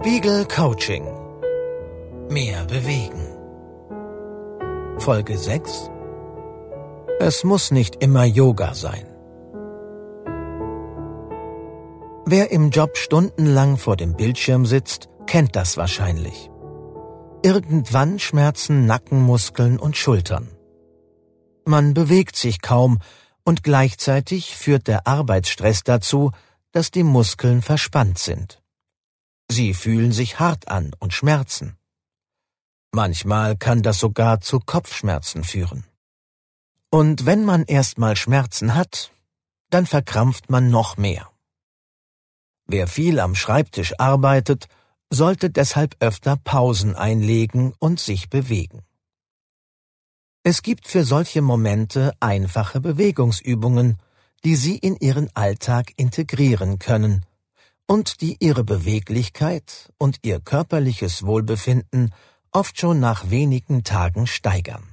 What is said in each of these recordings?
Spiegel Coaching. Mehr bewegen. Folge 6. Es muss nicht immer Yoga sein. Wer im Job stundenlang vor dem Bildschirm sitzt, kennt das wahrscheinlich. Irgendwann schmerzen Nackenmuskeln und Schultern. Man bewegt sich kaum und gleichzeitig führt der Arbeitsstress dazu, dass die Muskeln verspannt sind. Sie fühlen sich hart an und schmerzen. Manchmal kann das sogar zu Kopfschmerzen führen. Und wenn man erstmal Schmerzen hat, dann verkrampft man noch mehr. Wer viel am Schreibtisch arbeitet, sollte deshalb öfter Pausen einlegen und sich bewegen. Es gibt für solche Momente einfache Bewegungsübungen, die Sie in Ihren Alltag integrieren können und die Ihre Beweglichkeit und Ihr körperliches Wohlbefinden oft schon nach wenigen Tagen steigern.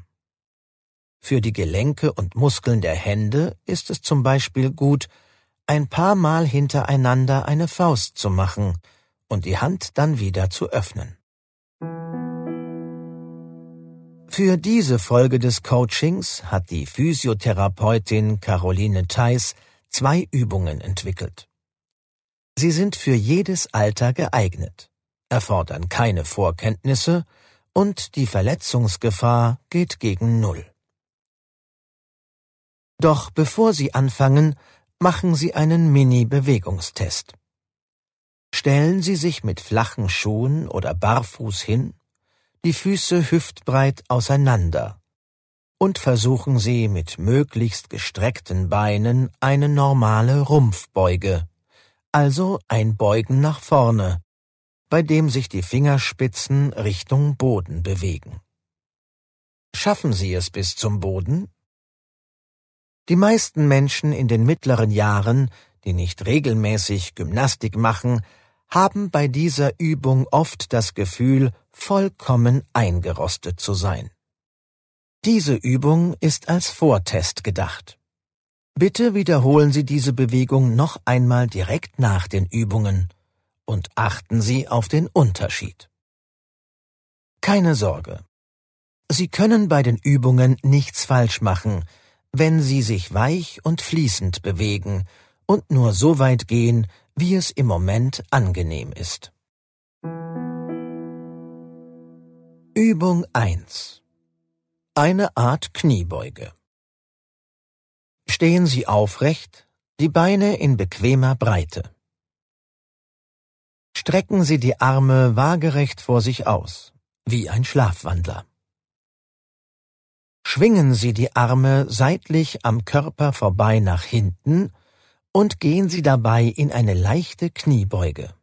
Für die Gelenke und Muskeln der Hände ist es zum Beispiel gut, ein paar Mal hintereinander eine Faust zu machen und die Hand dann wieder zu öffnen. Für diese Folge des Coachings hat die Physiotherapeutin Caroline Theis zwei Übungen entwickelt. Sie sind für jedes Alter geeignet, erfordern keine Vorkenntnisse und die Verletzungsgefahr geht gegen Null. Doch bevor Sie anfangen, machen Sie einen Mini-Bewegungstest. Stellen Sie sich mit flachen Schuhen oder barfuß hin die Füße hüftbreit auseinander und versuchen Sie mit möglichst gestreckten Beinen eine normale Rumpfbeuge, also ein Beugen nach vorne, bei dem sich die Fingerspitzen Richtung Boden bewegen. Schaffen Sie es bis zum Boden? Die meisten Menschen in den mittleren Jahren, die nicht regelmäßig Gymnastik machen, haben bei dieser Übung oft das Gefühl, vollkommen eingerostet zu sein. Diese Übung ist als Vortest gedacht. Bitte wiederholen Sie diese Bewegung noch einmal direkt nach den Übungen und achten Sie auf den Unterschied. Keine Sorge. Sie können bei den Übungen nichts falsch machen, wenn Sie sich weich und fließend bewegen und nur so weit gehen, wie es im Moment angenehm ist. Übung 1 Eine Art Kniebeuge Stehen Sie aufrecht, die Beine in bequemer Breite. Strecken Sie die Arme waagerecht vor sich aus, wie ein Schlafwandler. Schwingen Sie die Arme seitlich am Körper vorbei nach hinten und gehen Sie dabei in eine leichte Kniebeuge.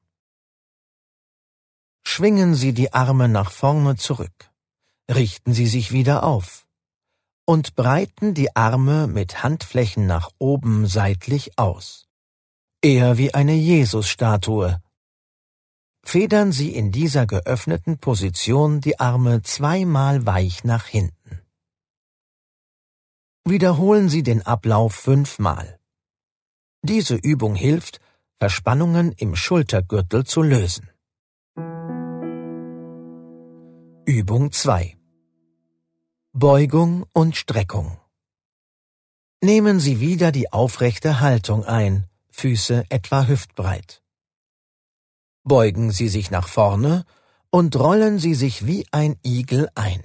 Schwingen Sie die Arme nach vorne zurück, richten Sie sich wieder auf und breiten die Arme mit Handflächen nach oben seitlich aus, eher wie eine Jesusstatue. Federn Sie in dieser geöffneten Position die Arme zweimal weich nach hinten. Wiederholen Sie den Ablauf fünfmal. Diese Übung hilft, Verspannungen im Schultergürtel zu lösen. Übung 2 Beugung und Streckung Nehmen Sie wieder die aufrechte Haltung ein, Füße etwa hüftbreit. Beugen Sie sich nach vorne und rollen Sie sich wie ein Igel ein.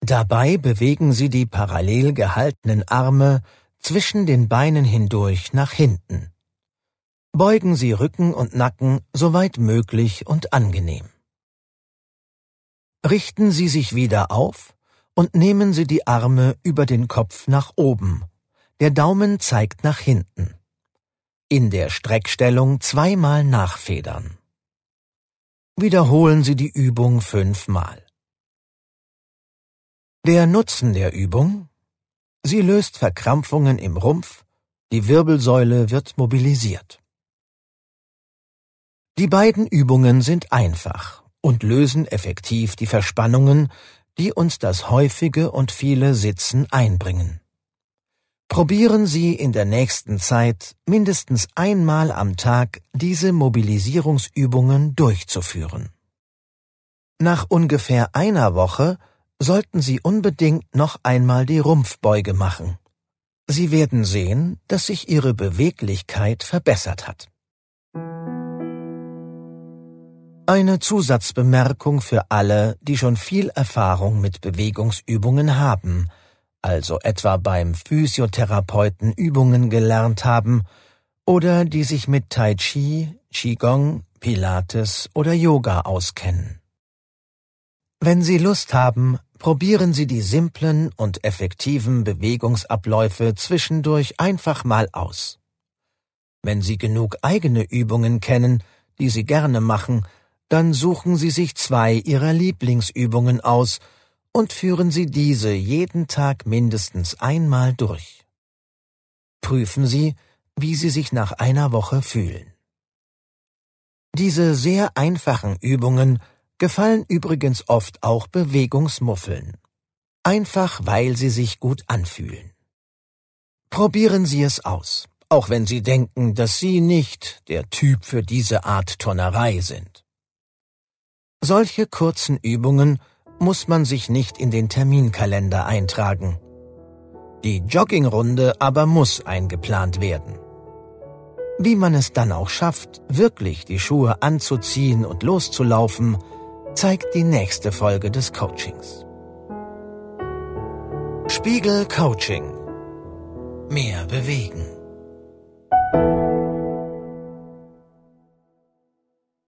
Dabei bewegen Sie die parallel gehaltenen Arme zwischen den Beinen hindurch nach hinten. Beugen Sie Rücken und Nacken soweit möglich und angenehm. Richten Sie sich wieder auf und nehmen Sie die Arme über den Kopf nach oben. Der Daumen zeigt nach hinten. In der Streckstellung zweimal nachfedern. Wiederholen Sie die Übung fünfmal. Der Nutzen der Übung Sie löst Verkrampfungen im Rumpf, die Wirbelsäule wird mobilisiert. Die beiden Übungen sind einfach und lösen effektiv die Verspannungen, die uns das häufige und viele Sitzen einbringen. Probieren Sie in der nächsten Zeit mindestens einmal am Tag diese Mobilisierungsübungen durchzuführen. Nach ungefähr einer Woche sollten Sie unbedingt noch einmal die Rumpfbeuge machen. Sie werden sehen, dass sich Ihre Beweglichkeit verbessert hat. Eine Zusatzbemerkung für alle, die schon viel Erfahrung mit Bewegungsübungen haben, also etwa beim Physiotherapeuten Übungen gelernt haben oder die sich mit Tai Chi, Qigong, Pilates oder Yoga auskennen. Wenn Sie Lust haben, probieren Sie die simplen und effektiven Bewegungsabläufe zwischendurch einfach mal aus. Wenn Sie genug eigene Übungen kennen, die Sie gerne machen, dann suchen Sie sich zwei Ihrer Lieblingsübungen aus und führen Sie diese jeden Tag mindestens einmal durch. Prüfen Sie, wie Sie sich nach einer Woche fühlen. Diese sehr einfachen Übungen gefallen übrigens oft auch Bewegungsmuffeln. Einfach weil sie sich gut anfühlen. Probieren Sie es aus, auch wenn Sie denken, dass Sie nicht der Typ für diese Art Tonnerei sind. Solche kurzen Übungen muss man sich nicht in den Terminkalender eintragen. Die Joggingrunde aber muss eingeplant werden. Wie man es dann auch schafft, wirklich die Schuhe anzuziehen und loszulaufen, zeigt die nächste Folge des Coachings. Spiegel Coaching. Mehr bewegen.